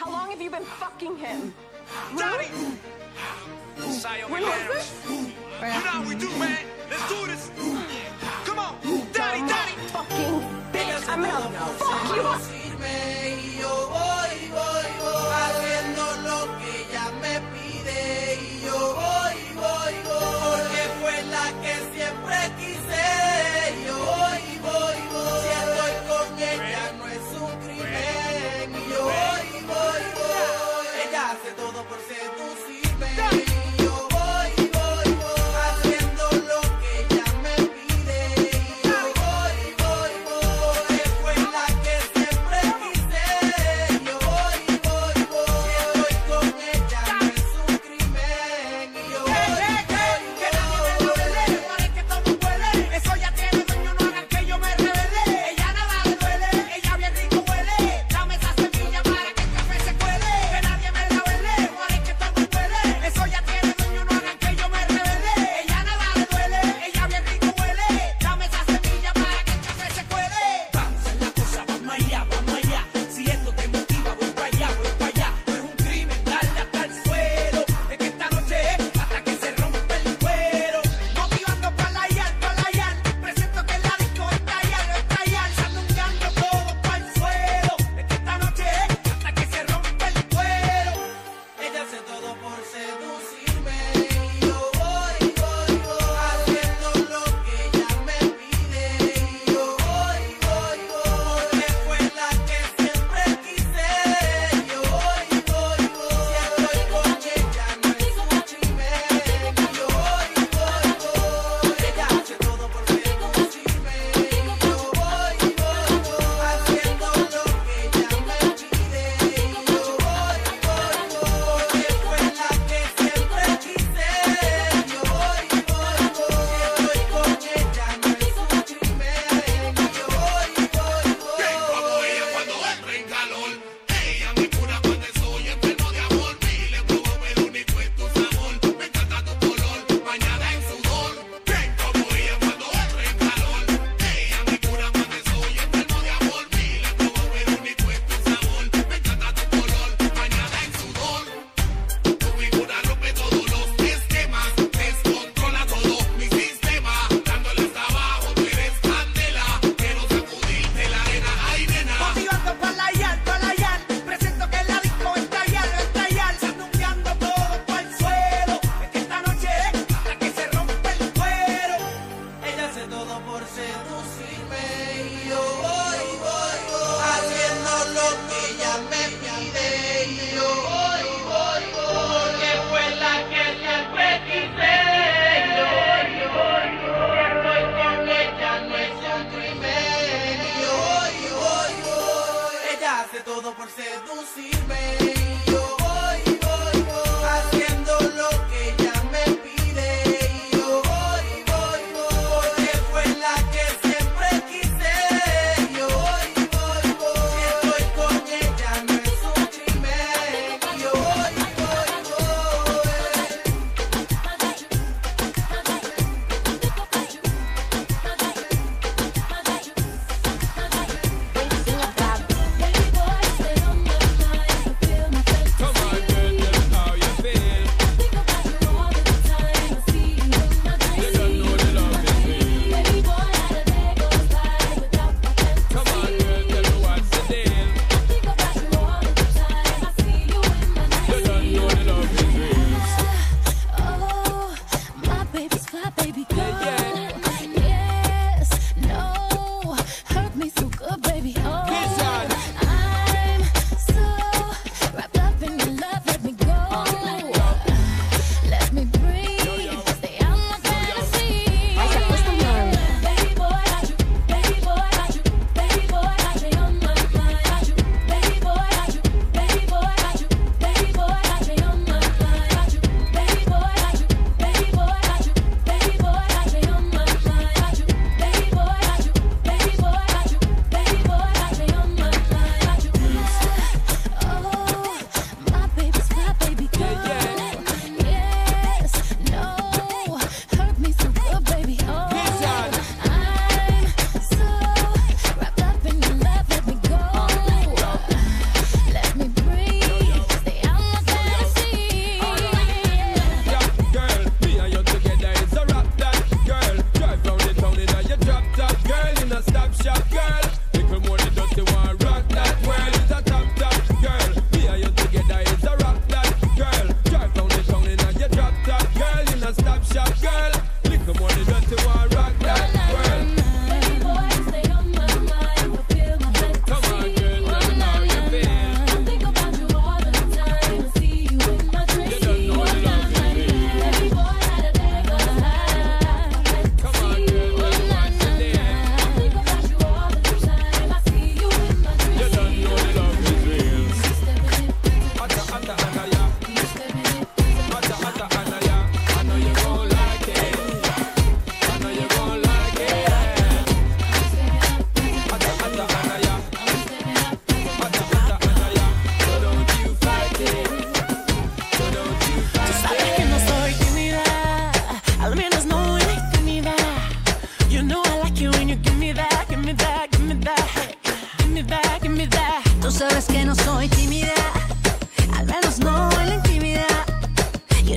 How long have you been fucking him? Daddy! Sayo when was this? You know how we do, man. Let's do this. Come on. Daddy, daddy. Fucking bitch. I'm gonna fuck you. por seduzir-me.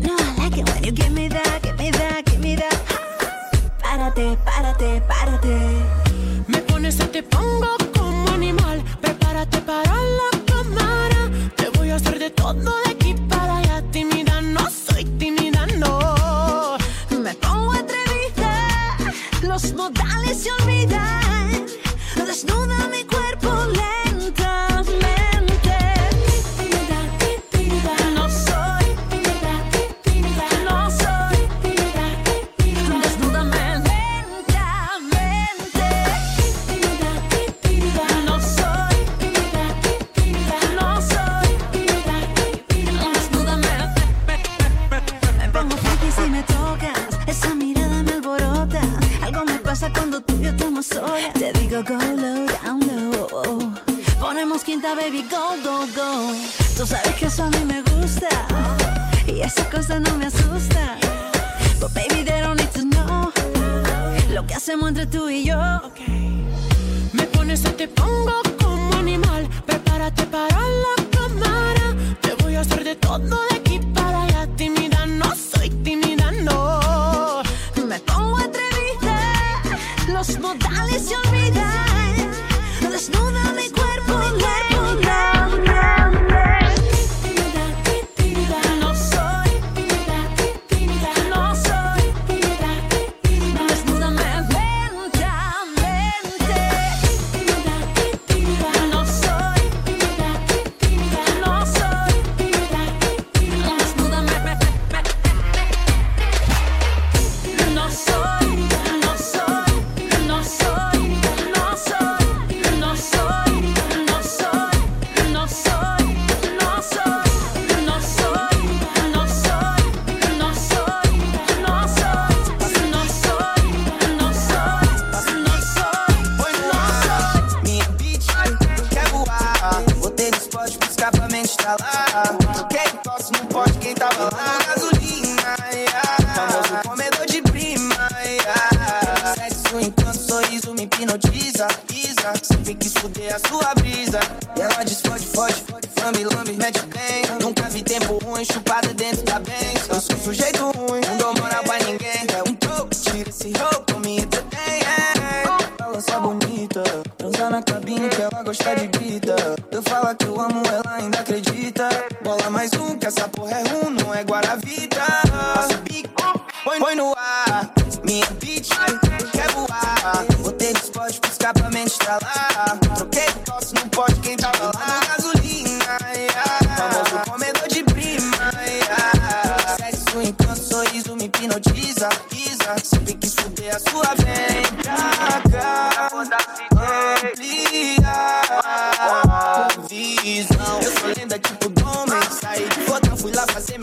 know I like it when you give me that, give me that, give me that. Párate, párate, párate. Me pones y te pongo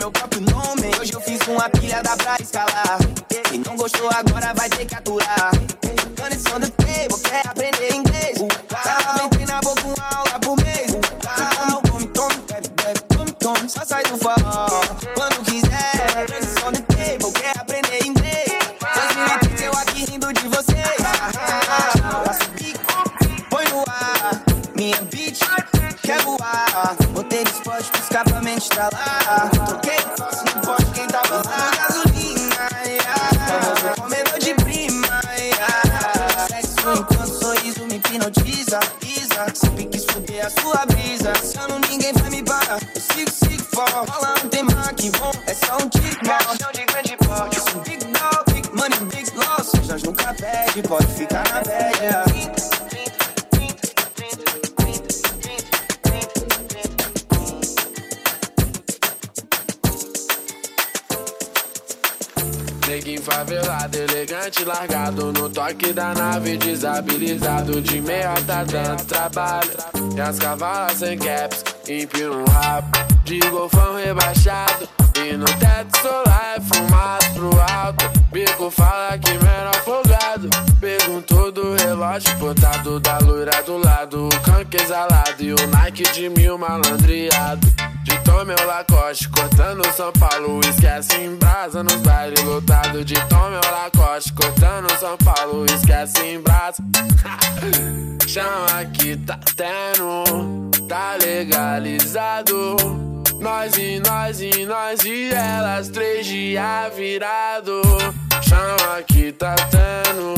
meu próprio nome. Hoje eu fiz uma pilha dá pra escalar. Quem não gostou agora vai. Parque da nave desabilizado de meia tá dando trabalho. E as cavalas sem caps, empino um rabo. De golfão rebaixado e no teto solar é fumado pro alto. Bico fala que menor folgado. Perguntou do relógio botado da loira do lado. O canque exalado e o Nike de mil malandreado. Meu Lacoste, cortando São Paulo, esquece em brasa nos bailes lotado de Tom meu Lacoste, cortando São Paulo, esquece em brasa. Chama que tá tendo, tá legalizado. Nós e nós e nós e elas, três dias virado. Chama que tá tendo,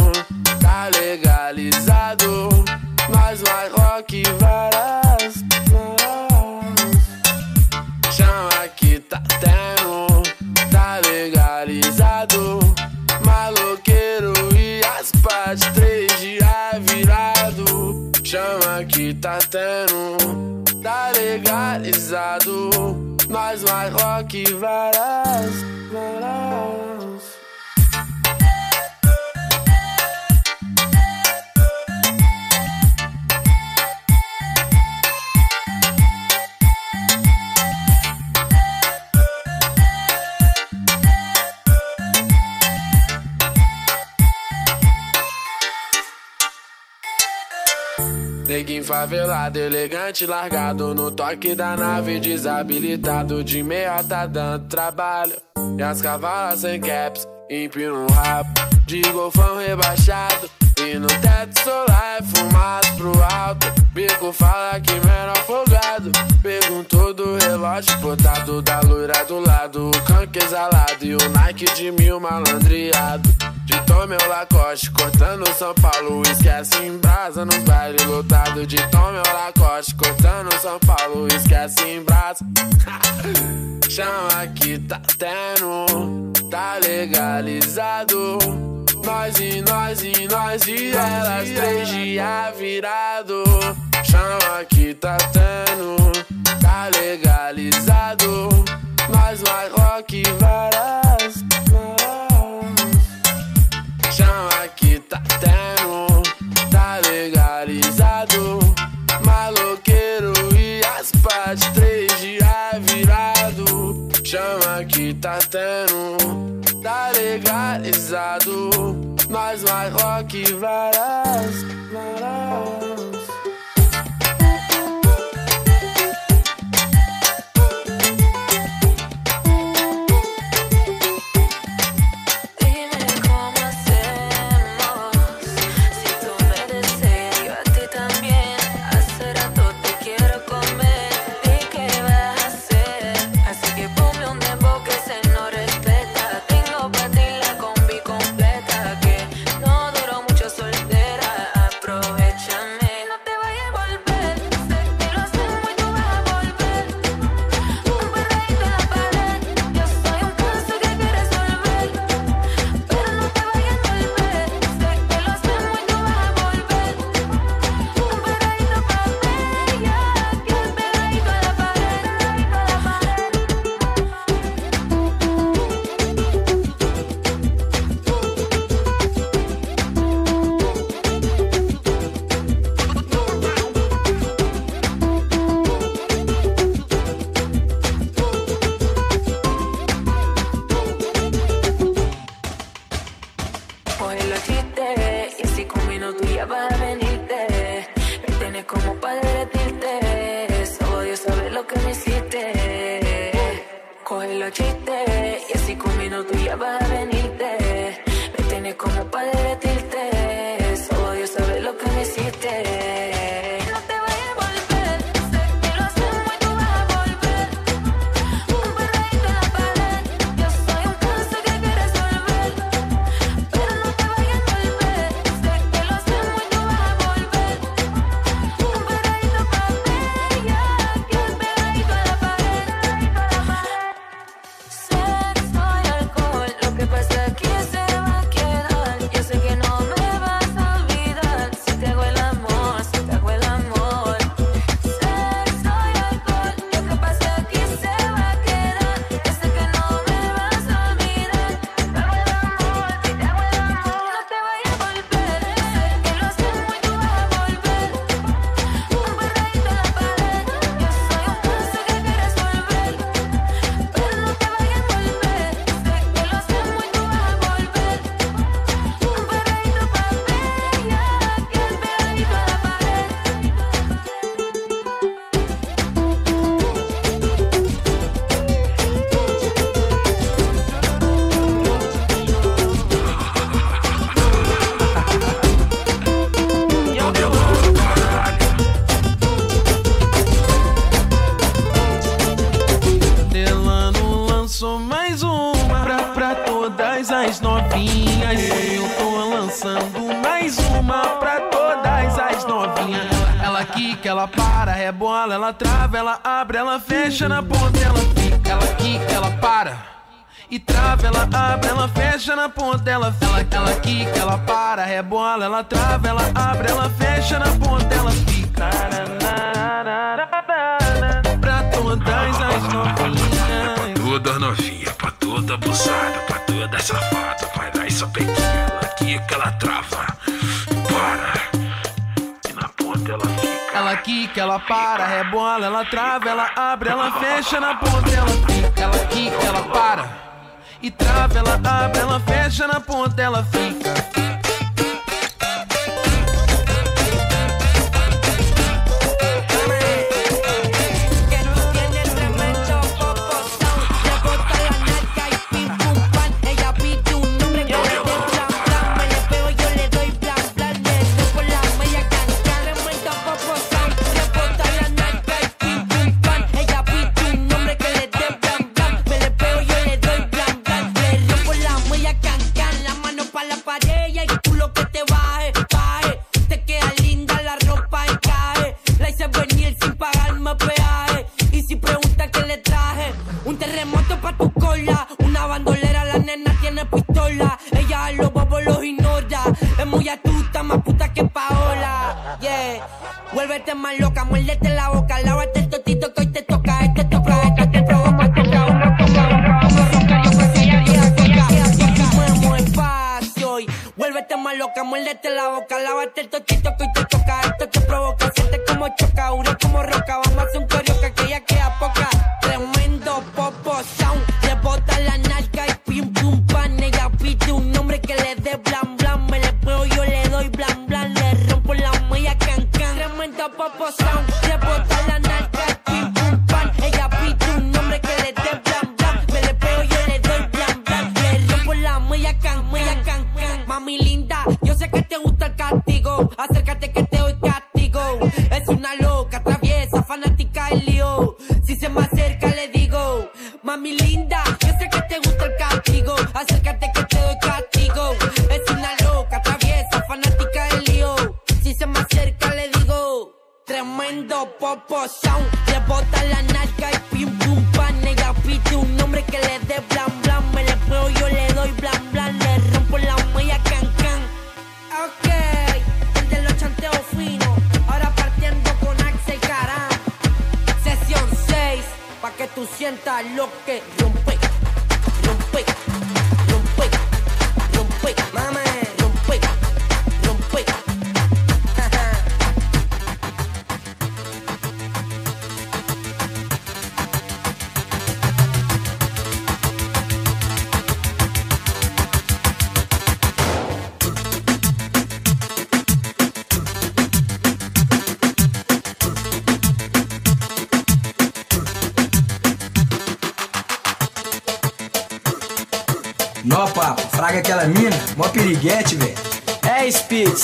tá legalizado. Nós mais rock varas, varas. Chama que tá tendo, tá legalizado. Maloqueiro e as partes, três dias virado. Chama que tá tendo, tá legalizado. Nós mais rock varas, varas. Neguinho favelado, elegante, largado No toque da nave, desabilitado De meia tá dando trabalho. E as cavalas sem caps, empina um rabo De golfão rebaixado. E no teto solar é fumado pro alto. Bico fala que menor folgado. Perguntou do relógio portado Da loira do lado, o canque exalado E o Nike de mil malandreado de Tom meu Lacoste, cortando São Paulo, esquece em brasa nos bailes lotado de Tom meu Lacoste, cortando São Paulo, esquece em brasa. Chama que tá tendo, tá legalizado. Nós e nós e nós e elas, três dias virado. Chama que tá tendo, tá legalizado. Nós mais rock e varas, varas. Chama que tá tendo, tá legalizado. Maloqueiro e as partes, três dias virado. Chama que tá tendo, tá legalizado. Nós mais rock varas, varas. Ela trava, ela abre, ela fecha na ponta, ela fica. Pra todas as novinhas. Toda novinha, pra toda abusada, pra toda safada, vai lá e só pequena, ela quica, ela trava, para, e na ponta ela fica. Ela quica, ela para, rebola, ela trava, ela abre, ela fecha na ponta, ela fica. Ela quica, ela para. E trava, ela abre, ela fecha na ponta, ela fica.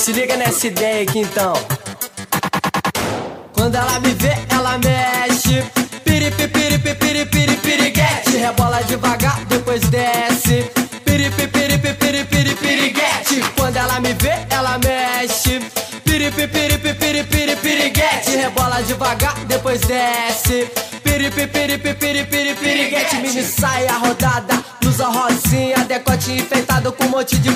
Se liga nessa ideia aqui então. Quando ela me vê, ela mexe. Piripi, piripi, piripi, piriguete. Rebola devagar, depois desce. Piripi, piripi, piripi, piriguete. Quando ela me vê, ela mexe. Piripi, piripi, piripi, piriguete. Rebola devagar, depois desce. Piripi, piripi, piripi, piriguete. Mini saia rodada, blusa rosinha, decote enfeitado com um monte de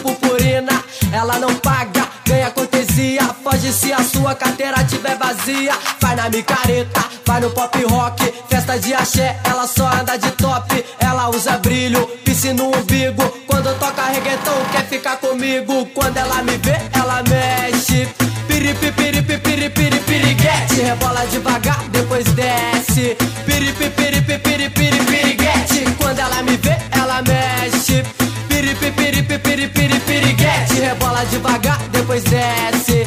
vazia. Vai na micareta, vai no pop rock. Festa de axé, ela só anda de top. Ela usa brilho, piscina no umbigo. Quando toca reggaeton, quer ficar comigo. Quando ela me vê, ela mexe. Piripi, piripi, piripi, piriguete. Rebola devagar, depois desce. Piripi, piripi, piripi, piriguete. Quando ela me vê, ela mexe. Piripi, piripi, piripi, piriguete. Rebola devagar, depois desce.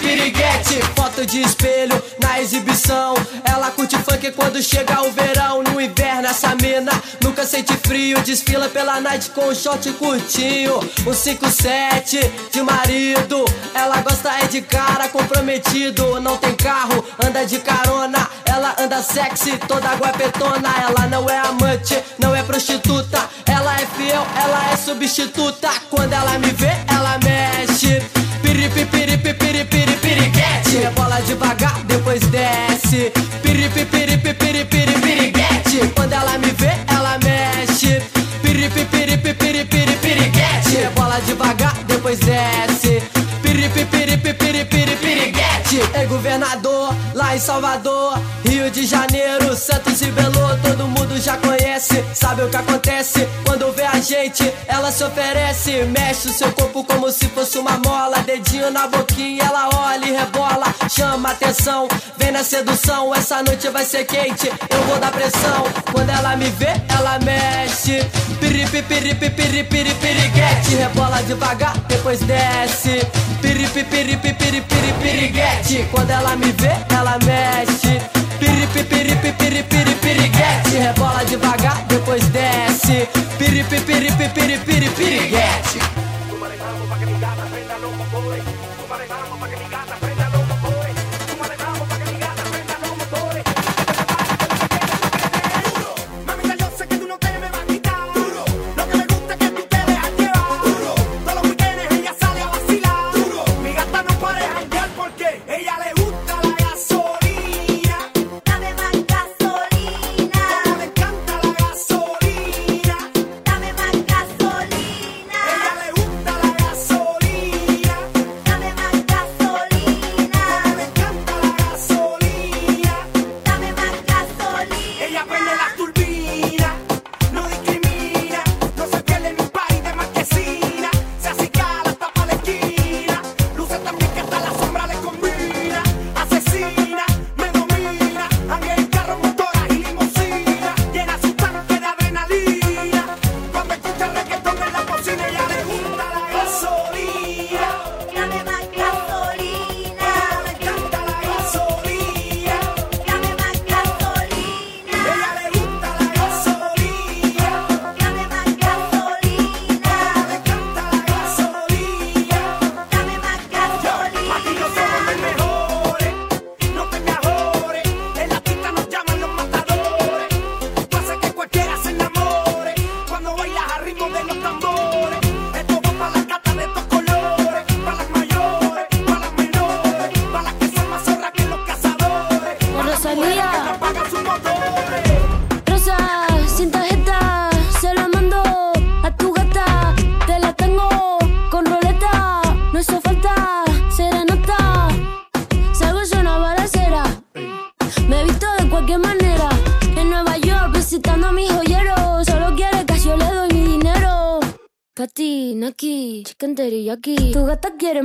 Piriguete. Foto de espelho na exibição. Ela curte funk quando chega o verão. No inverno, essa mina nunca sente frio. Desfila pela night com um short curtinho. Um 5-7 de marido. Ela gosta é de cara comprometido. Não tem carro, anda de carona. Ela anda sexy, toda guapetona. Ela não é amante, não é prostituta. Ela é fiel, ela é substituta. Quando ela me vê, ela mexe. Piripi, piripi, piripi, devagar, depois desce. Piripi, piripi, piripi, piripi, piriguete. Quando ela me vê, ela mexe. Piripi, piripi, piripi, piripi, piriguete. Rebola devagar, depois desce. Piripi, piripi, piripi, piripi, piriguete. É governador, lá em Salvador, Rio de Janeiro, Santos e Belo, Sabe o que acontece quando vê a gente? Ela se oferece, mexe o seu corpo como se fosse uma mola, dedinho na boquinha, ela olha e rebola, chama atenção, vem na sedução. Essa noite vai ser quente, eu vou dar pressão. Quando ela me vê, ela mexe. Piripi, piripi, piripi, piriguete. Rebola devagar, depois desce. Piripi, piripi, piripi, piriguete. Quando ela me vê, ela mexe. Piripi, piripi, piripi, piriguete. Rebola devagar, depois desce. Piripi, piripi, piripi, piripi, piriguete.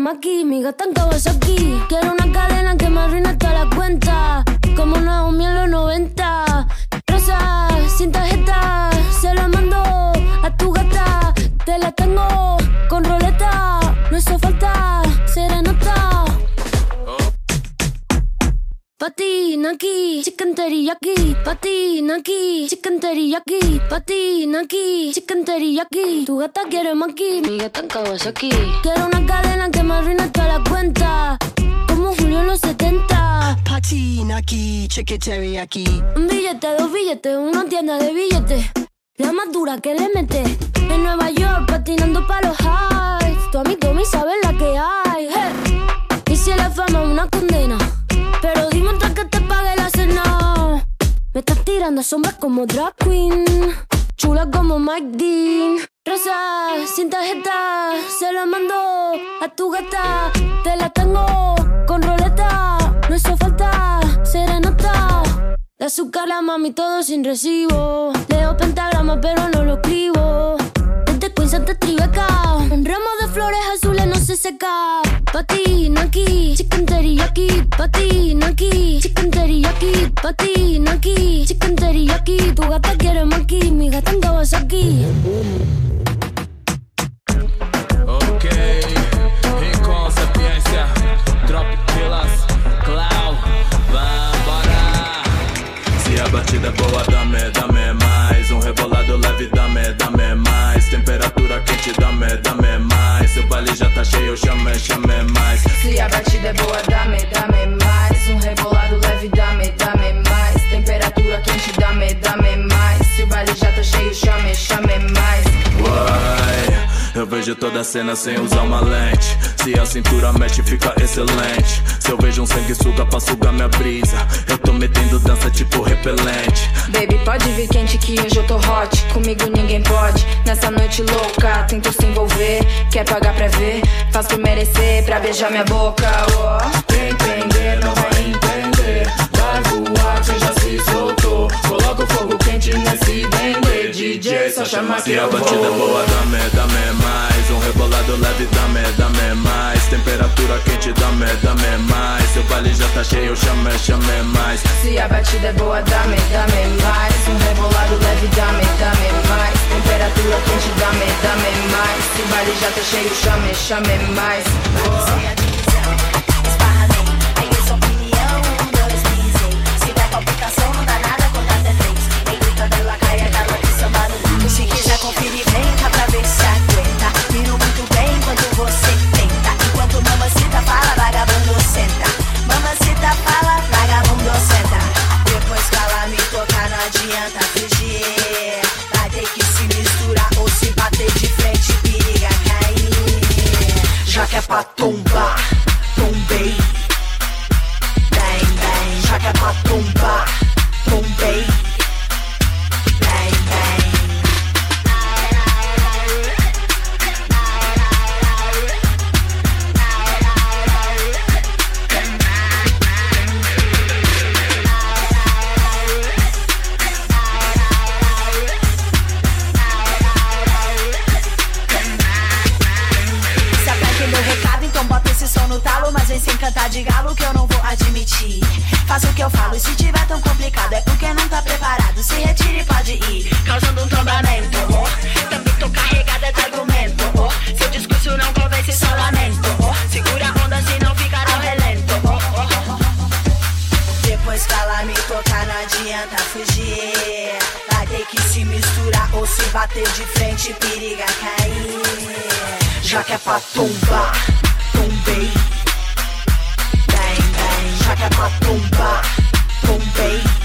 Maki, mi gata en Kawasaki. Quiero una cadena que me arruine toda la cuenta. Como Naomi en los 90. Rosa, sin tarjeta, se la mando a tu gata. Te la tengo con roleta. No hizo falta serenata. Pati, Naki, chicken teriyaki. Pati, Naki, chicken teriyaki. Pati, Naki, chicken teriyaki. Tu gata quiere maki, mi gata en Kawasaki. Quiero una cadena que me arruine toda la cuenta. Como Julio en los 70. Patina aquí, chicken teriyaki. Un billete, dos billetes, una tienda de billetes. La más dura que le mete. En Nueva York, patinando pa' los highs. Tu amigo me sabe la que hay. hey. Y si la fama es una condena. Pero dime antes que Me estás tirando sombras como drag queen. Chula como Mike Dean. Rosa, sin tarjeta, se la mando a tu gata. Te la tengo con roleta. No hizo falta serenata. De azúcar la mami todo sin recibo. Leo pentagrama pero no lo escribo. Desde Queens hasta Tribeca. Un ramo de flores azules no se seca. Patina aquí, chicken teriyaki. Patina aquí, chicken teriyaki. Patina aquí, chicken teriyaki. Tu gata quiere maki, mi gata en Kawasaki. Ok, com sapiência, drop pelas cloud, vambora. Se a batida é boa, dame, dame mais. Um rebolado leve, dame, dame mais. Temperatura quente, dame, dame mais. Se o baile já tá cheio, chame, chame mais. Se a batida é boa, dame, dame mais. Um rebolado leve, dame, dame mais. Temperatura quente, dame, dame mais. Se o baile já tá cheio, chame, chame mais. Vejo toda a cena sem usar uma lente. Se a cintura mexe, fica excelente. Se eu vejo um sanguessuga pra sugar minha brisa, eu tô metendo dança tipo repelente. Baby, pode vir quente que hoje eu tô hot. Comigo ninguém pode. Nessa noite louca, tento se envolver. Quer pagar pra ver? Faz por merecer, pra beijar minha boca. Oh. Quem entender não vai entender. Vai voar, quem Só chama que Se a batida é boa, dame, dame mais. Um rebolado leve, dame, dame mais. Temperatura quente, dame, dame mais. Seu baile já tá cheio, chame, chame mais. Se a batida é boa, dame, dame mais. Um rebolado leve, dame, dame mais. Temperatura quente, dame, dame mais. Se o baile já tá cheio, chame, chame mais. Conferir, vem cá pra ver se aguenta. Miro muito bem enquanto você tenta. Enquanto mamacita fala, vagabundo senta. Mamacita fala, vagabundo senta. Depois que ela me tocar, não adianta fugir. Vai ter que se misturar ou se bater de frente, periga cair. Já que é pra tombar, adianta fugir. Vai ter que se misturar ou se bater de frente, periga cair. Já que é pra tombar, tombei. Bang, bang. Já que é pra tombar, tombei.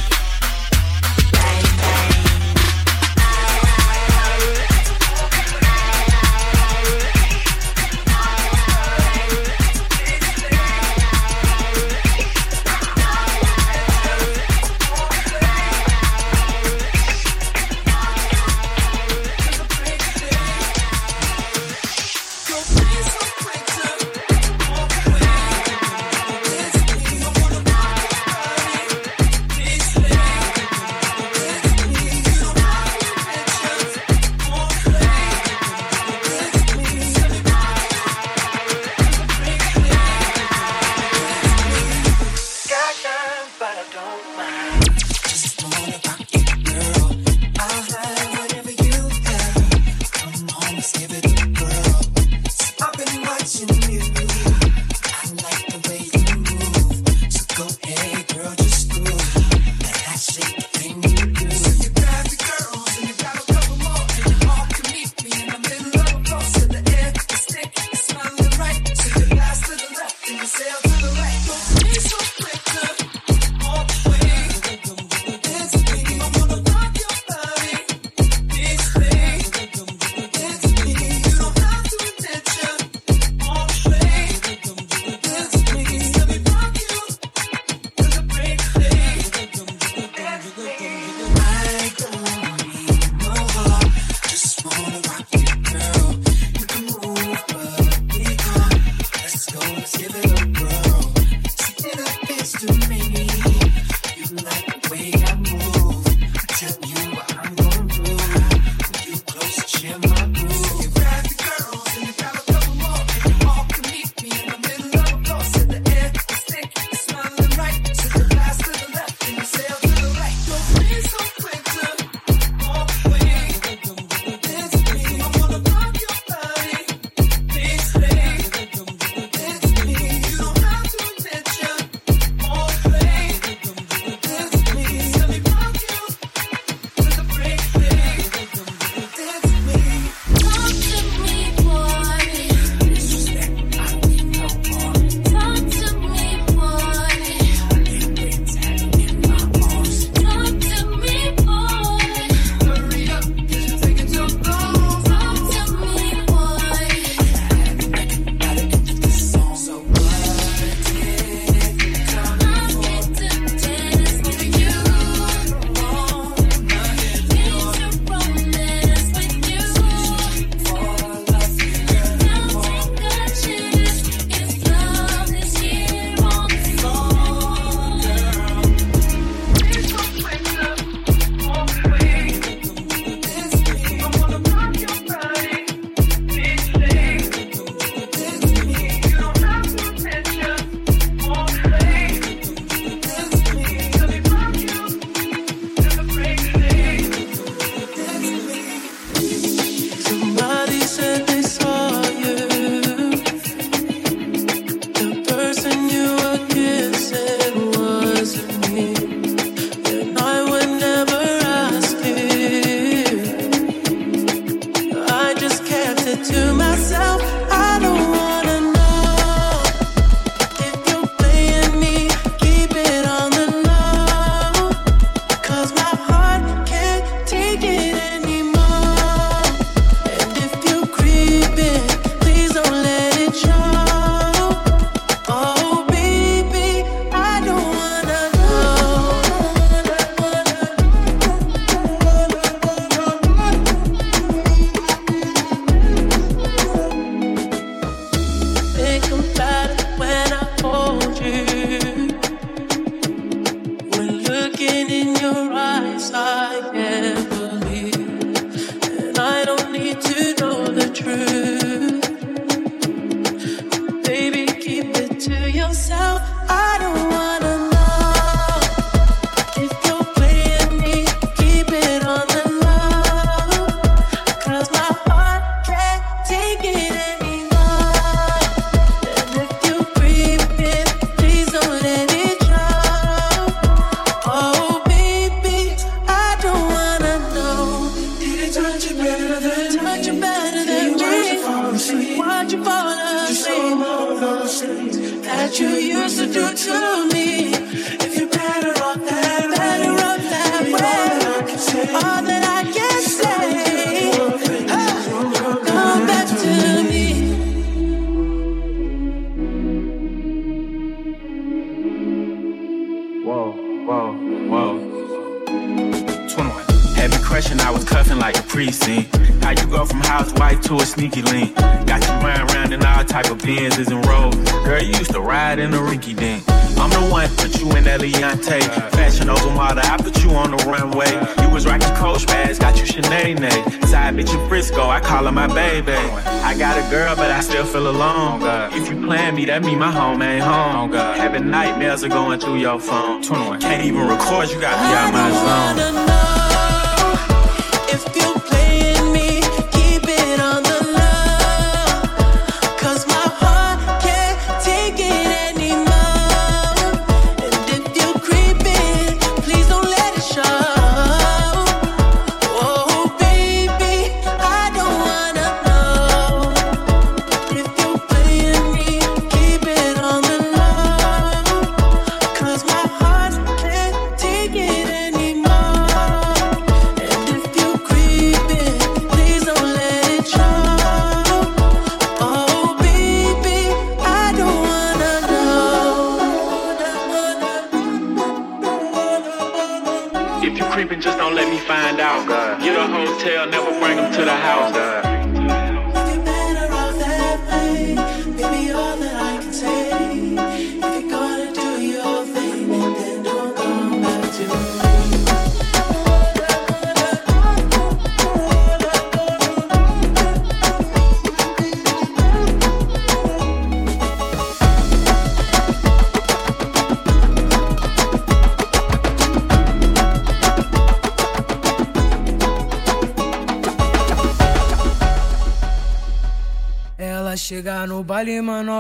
that me, my home, ain't home. Oh God. Having nightmares are going through your phone. 21. Can't even record, you got me out my zone.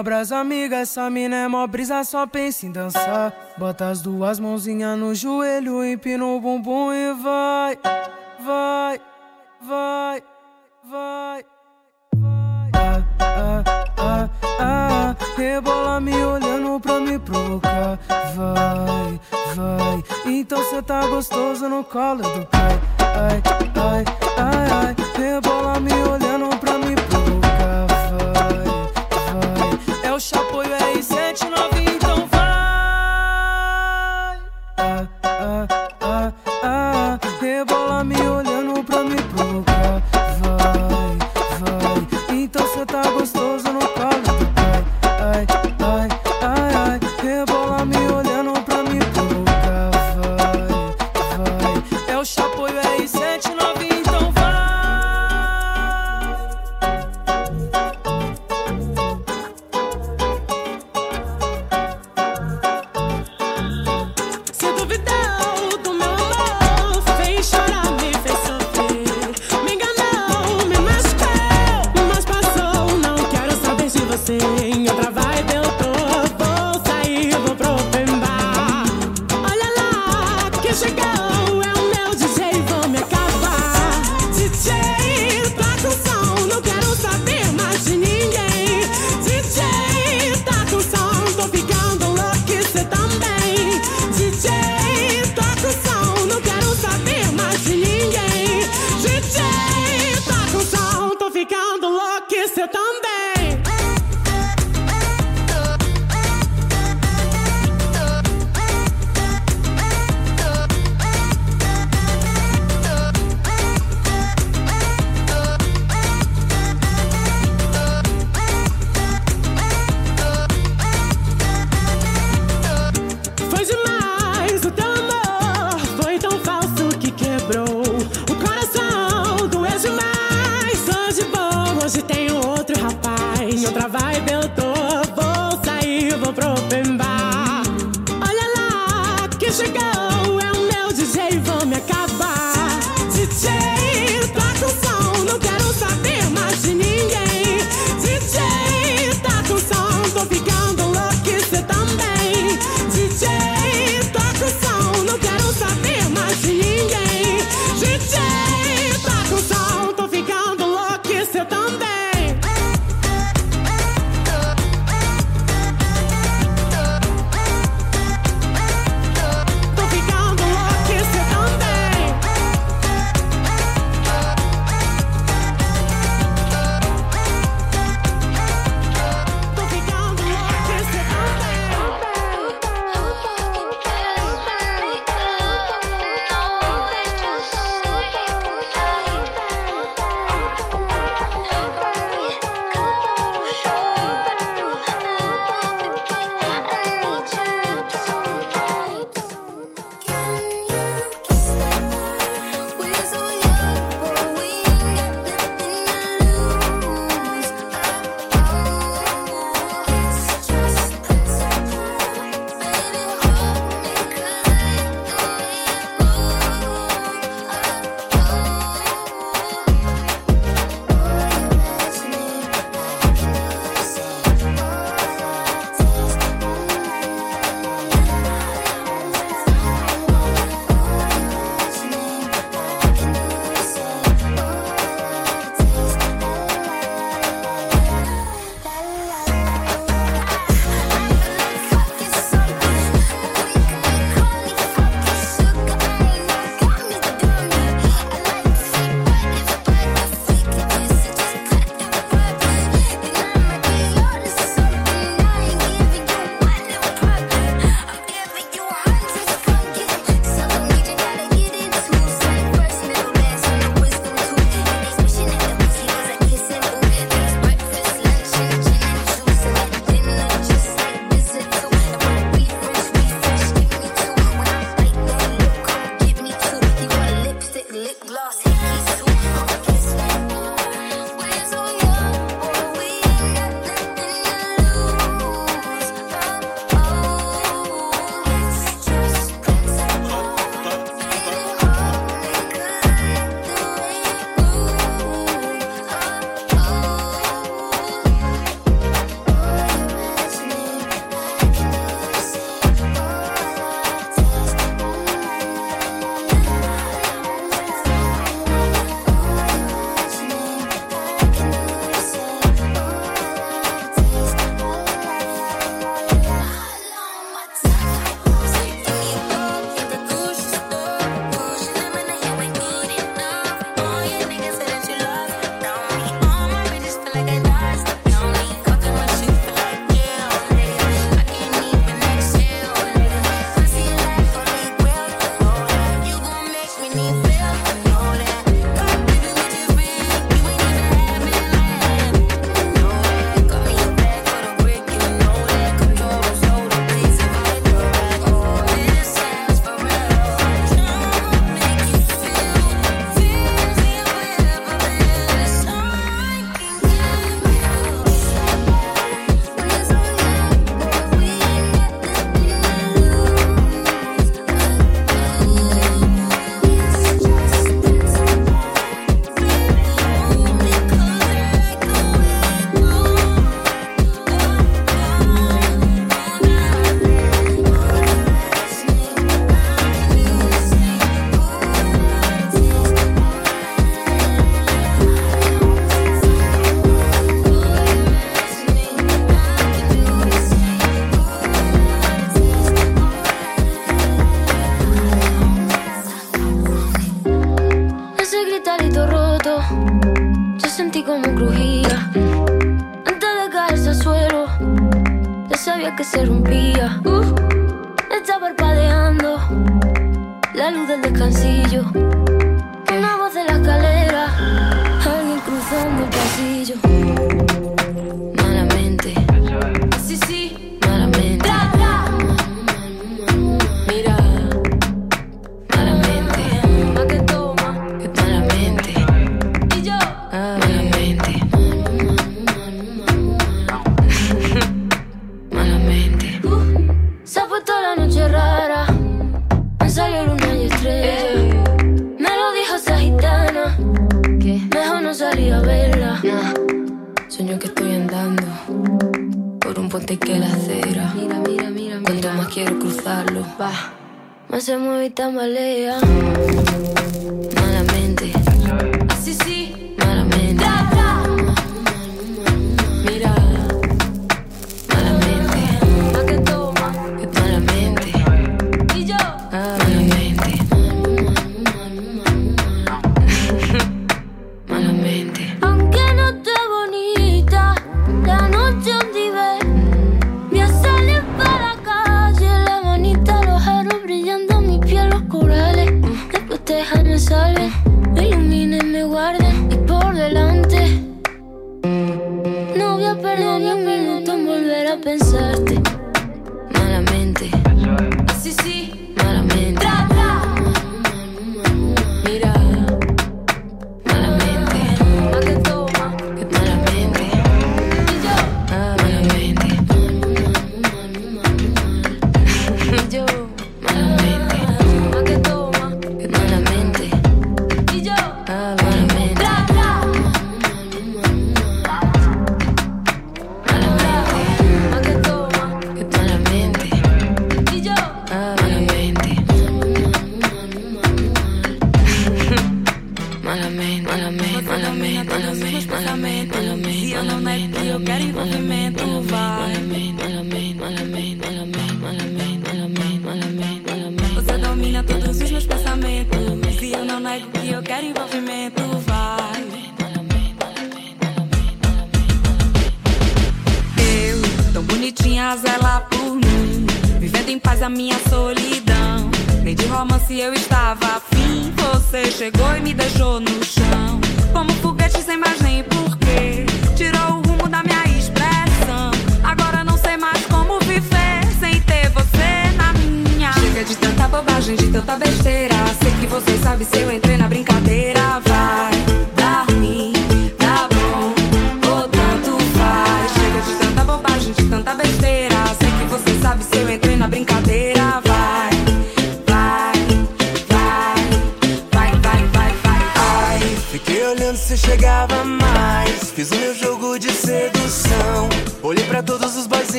obras amigas, essa mina é mó brisa, só pensa em dançar. Bota as duas mãozinhas no joelho, empina o bumbum e vai, vai, vai, vai, ah, ah, ah, rebola me olhando pra me provocar. Vai, vai, então cê tá gostoso no colo do pai. Ai, ai, ai, ai, rebola me olhando. Bro.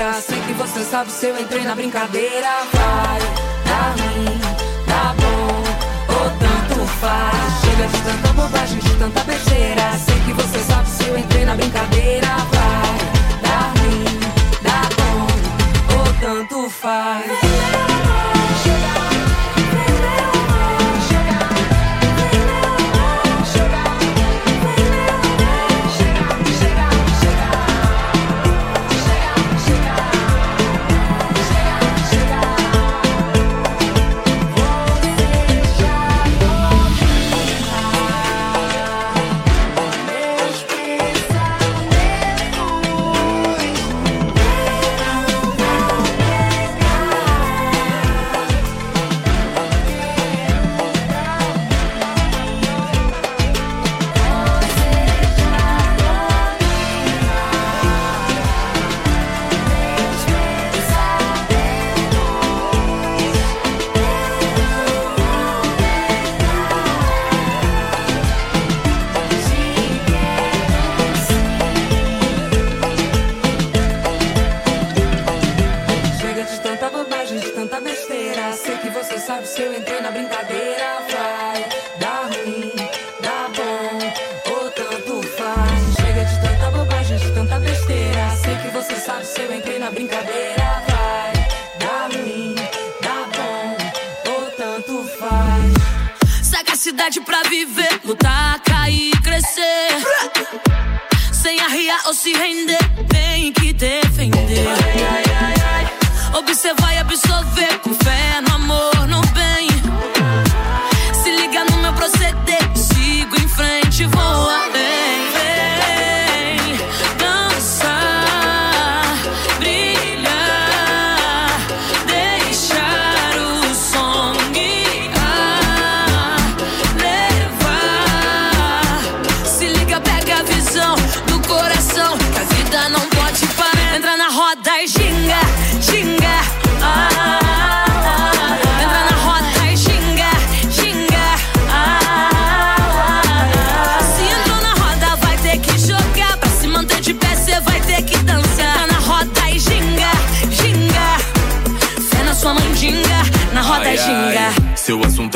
Sei que você sabe se eu entrei na brincadeira. Vai, dá ruim, dá bom, ou tanto faz. Chega de tanta bobagem, de tanta besteira. Sei que você sabe se eu entrei na brincadeira. Vai, dá ruim, dá bom, ou tanto faz. liberdade pra viver, lutar, cair, crescer. Sem arriar ou se render, tem que defender. Observar e absorver, com fé no amor, no bem.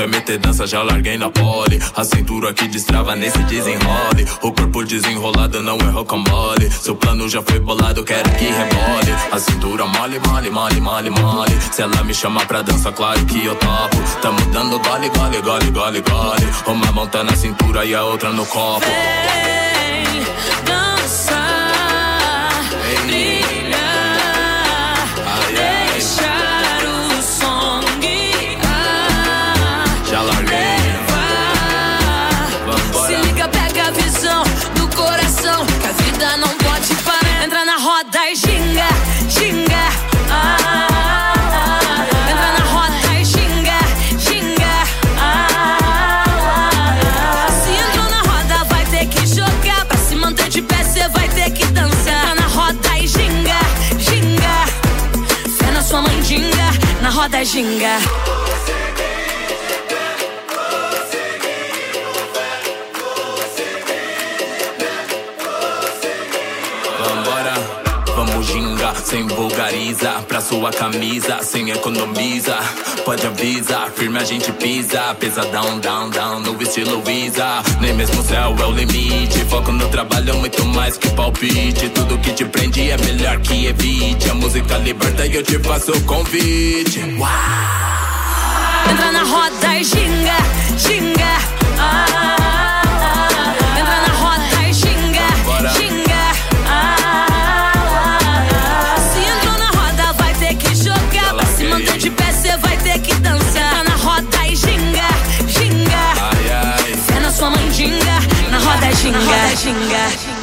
É meter dança, já larguei na pole. A cintura que destrava nesse desenrole. O corpo desenrolado não é rocambole. Seu plano já foi bolado, quero que rebole. A cintura mole, mole, mole, mole, mole. Se ela me chama pra dança, claro que eu topo. Tamo dando gole, gole, gole, gole, gole. Uma mão tá na cintura e a outra no copo. Vem na Pra sua camisa, sem economiza. Pode avisar, firme a gente pisa. Pesadão, down, down, no estilo Visa. Nem mesmo o céu é o limite. Foco no trabalho, muito mais que palpite. Tudo que te prende é melhor que evite. A música liberta e eu te faço o convite. Entra na roda e ginga, ginga. Ah, ginga. Ai, ai Fé na sua mandinga, na